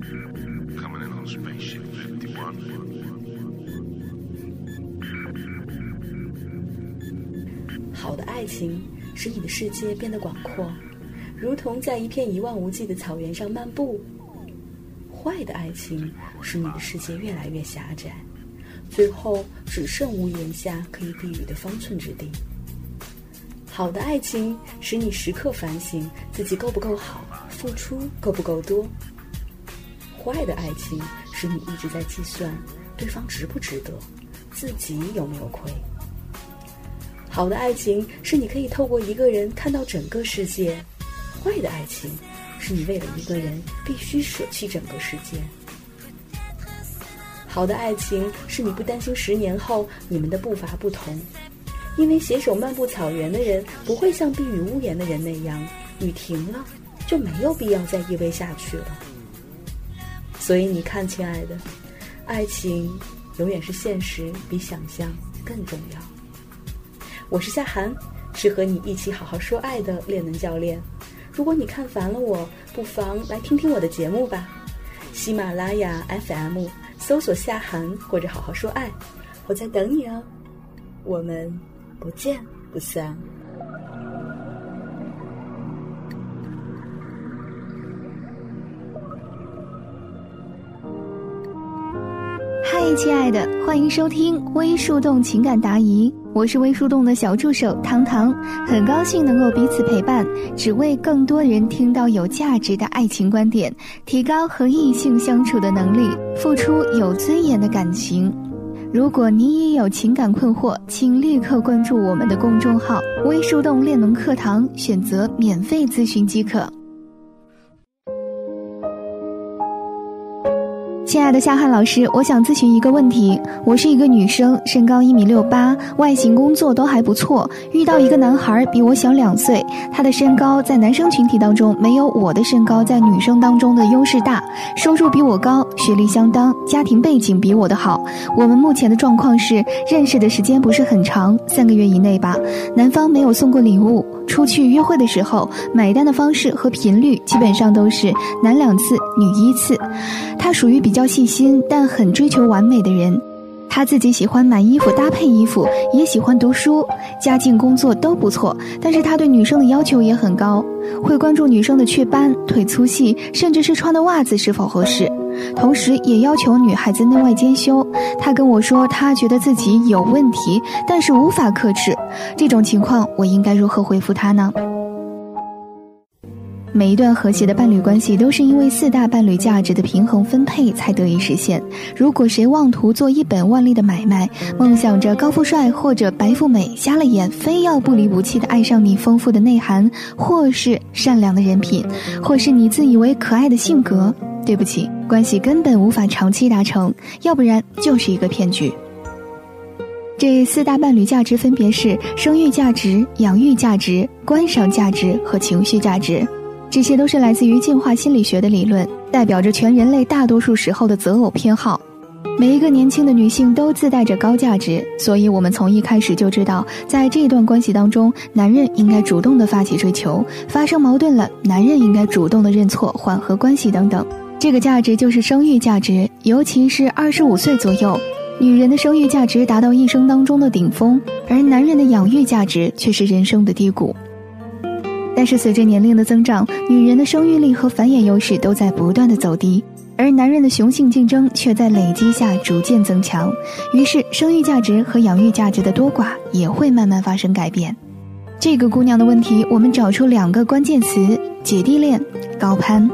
Coming in on space 好的爱情使你的世界变得广阔，如同在一片一望无际的草原上漫步。坏的爱情使你的世界越来越狭窄，最后只剩屋檐下可以避雨的方寸之地。好的爱情使你时刻反省自己够不够好，付出够不够多。坏的爱情使你一直在计算对方值不值得，自己有没有亏。好的爱情是你可以透过一个人看到整个世界，坏的爱情是你为了一个人必须舍弃整个世界。好的爱情是你不担心十年后你们的步伐不同，因为携手漫步草原的人不会像避雨屋檐的人那样，雨停了就没有必要再依偎下去了。所以你看，亲爱的，爱情永远是现实比想象更重要。我是夏涵，是和你一起好好说爱的恋能教练。如果你看烦了我，不妨来听听我的节目吧。喜马拉雅 FM 搜索夏涵或者好好说爱，我在等你哦。我们不见不散。嗨，亲爱的，欢迎收听微树洞情感答疑，我是微树洞的小助手糖糖，很高兴能够彼此陪伴，只为更多人听到有价值的爱情观点，提高和异性相处的能力，付出有尊严的感情。如果你也有情感困惑，请立刻关注我们的公众号“微树洞恋能课堂”，选择免费咨询即可。亲爱的夏汉老师，我想咨询一个问题。我是一个女生，身高一米六八，外形工作都还不错。遇到一个男孩比我小两岁，他的身高在男生群体当中没有我的身高在女生当中的优势大，收入比我高，学历相当，家庭背景比我的好。我们目前的状况是认识的时间不是很长，三个月以内吧。男方没有送过礼物，出去约会的时候买单的方式和频率基本上都是男两次，女一次。他属于比较。细心但很追求完美的人，他自己喜欢买衣服搭配衣服，也喜欢读书，家境工作都不错。但是他对女生的要求也很高，会关注女生的雀斑、腿粗细，甚至是穿的袜子是否合适，同时也要求女孩子内外兼修。他跟我说，他觉得自己有问题，但是无法克制。这种情况，我应该如何回复他呢？每一段和谐的伴侣关系都是因为四大伴侣价值的平衡分配才得以实现。如果谁妄图做一本万利的买卖，梦想着高富帅或者白富美，瞎了眼，非要不离不弃的爱上你丰富的内涵，或是善良的人品，或是你自以为可爱的性格，对不起，关系根本无法长期达成，要不然就是一个骗局。这四大伴侣价值分别是生育价值、养育价值、观赏价值和情绪价值。这些都是来自于进化心理学的理论，代表着全人类大多数时候的择偶偏好。每一个年轻的女性都自带着高价值，所以我们从一开始就知道，在这段关系当中，男人应该主动的发起追求，发生矛盾了，男人应该主动的认错，缓和关系等等。这个价值就是生育价值，尤其是二十五岁左右，女人的生育价值达到一生当中的顶峰，而男人的养育价值却是人生的低谷。但是随着年龄的增长，女人的生育力和繁衍优势都在不断的走低，而男人的雄性竞争却在累积下逐渐增强。于是，生育价值和养育价值的多寡也会慢慢发生改变。这个姑娘的问题，我们找出两个关键词：姐弟恋、高攀。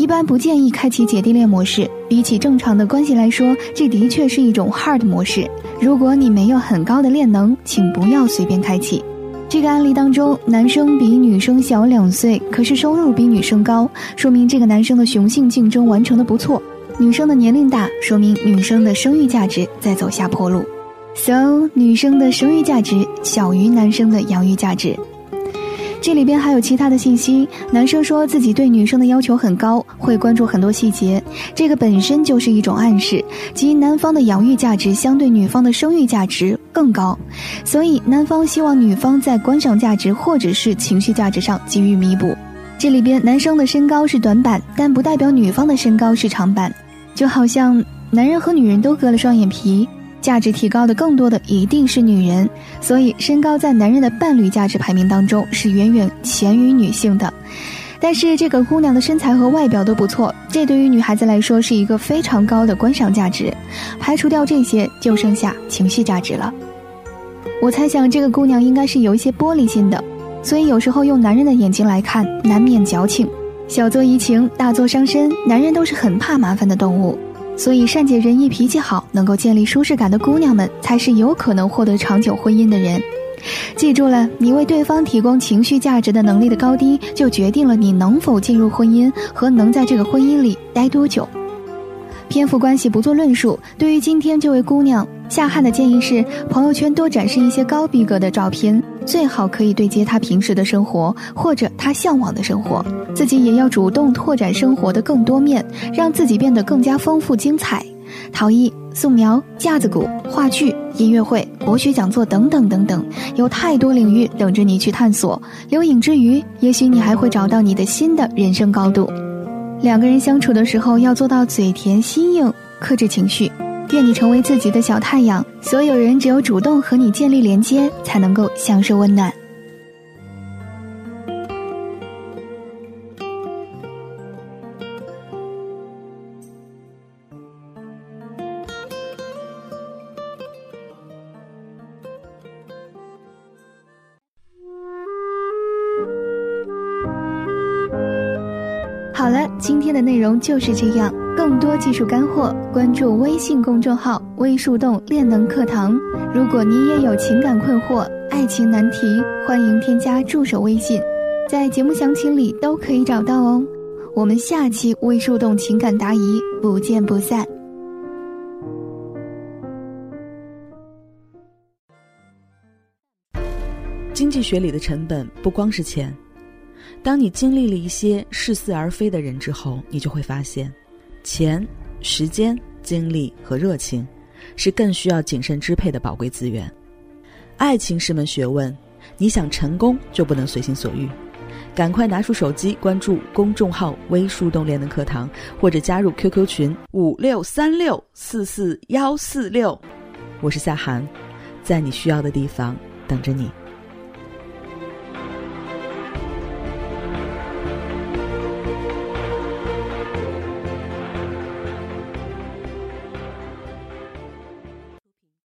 一般不建议开启姐弟恋模式，比起正常的关系来说，这的确是一种 hard 模式。如果你没有很高的恋能，请不要随便开启。这个案例当中，男生比女生小两岁，可是收入比女生高，说明这个男生的雄性竞争完成的不错。女生的年龄大，说明女生的生育价值在走下坡路。So，女生的生育价值小于男生的养育价值。这里边还有其他的信息。男生说自己对女生的要求很高，会关注很多细节，这个本身就是一种暗示，即男方的养育价值相对女方的生育价值更高，所以男方希望女方在观赏价值或者是情绪价值上给予弥补。这里边男生的身高是短板，但不代表女方的身高是长板。就好像男人和女人都割了双眼皮，价值提高的更多的一定是女人。所以身高在男人的伴侣价值排名当中是远远前于女性的。但是这个姑娘的身材和外表都不错，这对于女孩子来说是一个非常高的观赏价值。排除掉这些，就剩下情绪价值了。我猜想这个姑娘应该是有一些玻璃心的。所以有时候用男人的眼睛来看，难免矫情，小作怡情，大作伤身。男人都是很怕麻烦的动物，所以善解人意、脾气好、能够建立舒适感的姑娘们，才是有可能获得长久婚姻的人。记住了，你为对方提供情绪价值的能力的高低，就决定了你能否进入婚姻和能在这个婚姻里待多久。篇幅关系不做论述。对于今天这位姑娘。夏汉的建议是，朋友圈多展示一些高逼格的照片，最好可以对接他平时的生活或者他向往的生活。自己也要主动拓展生活的更多面，让自己变得更加丰富精彩。陶艺、素描、架子鼓、话剧、音乐会、博学讲座等等等等，有太多领域等着你去探索。留影之余，也许你还会找到你的新的人生高度。两个人相处的时候，要做到嘴甜心硬，克制情绪。愿你成为自己的小太阳，所有人只有主动和你建立连接，才能够享受温暖。好了，今天的内容就是这样。更多技术干货，关注微信公众号“微树洞练能课堂”。如果你也有情感困惑、爱情难题，欢迎添加助手微信，在节目详情里都可以找到哦。我们下期微树洞情感答疑不见不散。经济学里的成本不光是钱，当你经历了一些似是而非的人之后，你就会发现。钱、时间、精力和热情，是更需要谨慎支配的宝贵资源。爱情是门学问，你想成功就不能随心所欲。赶快拿出手机，关注公众号“微树洞练的课堂”，或者加入 QQ 群五六三六四四幺四六。我是夏涵，在你需要的地方等着你。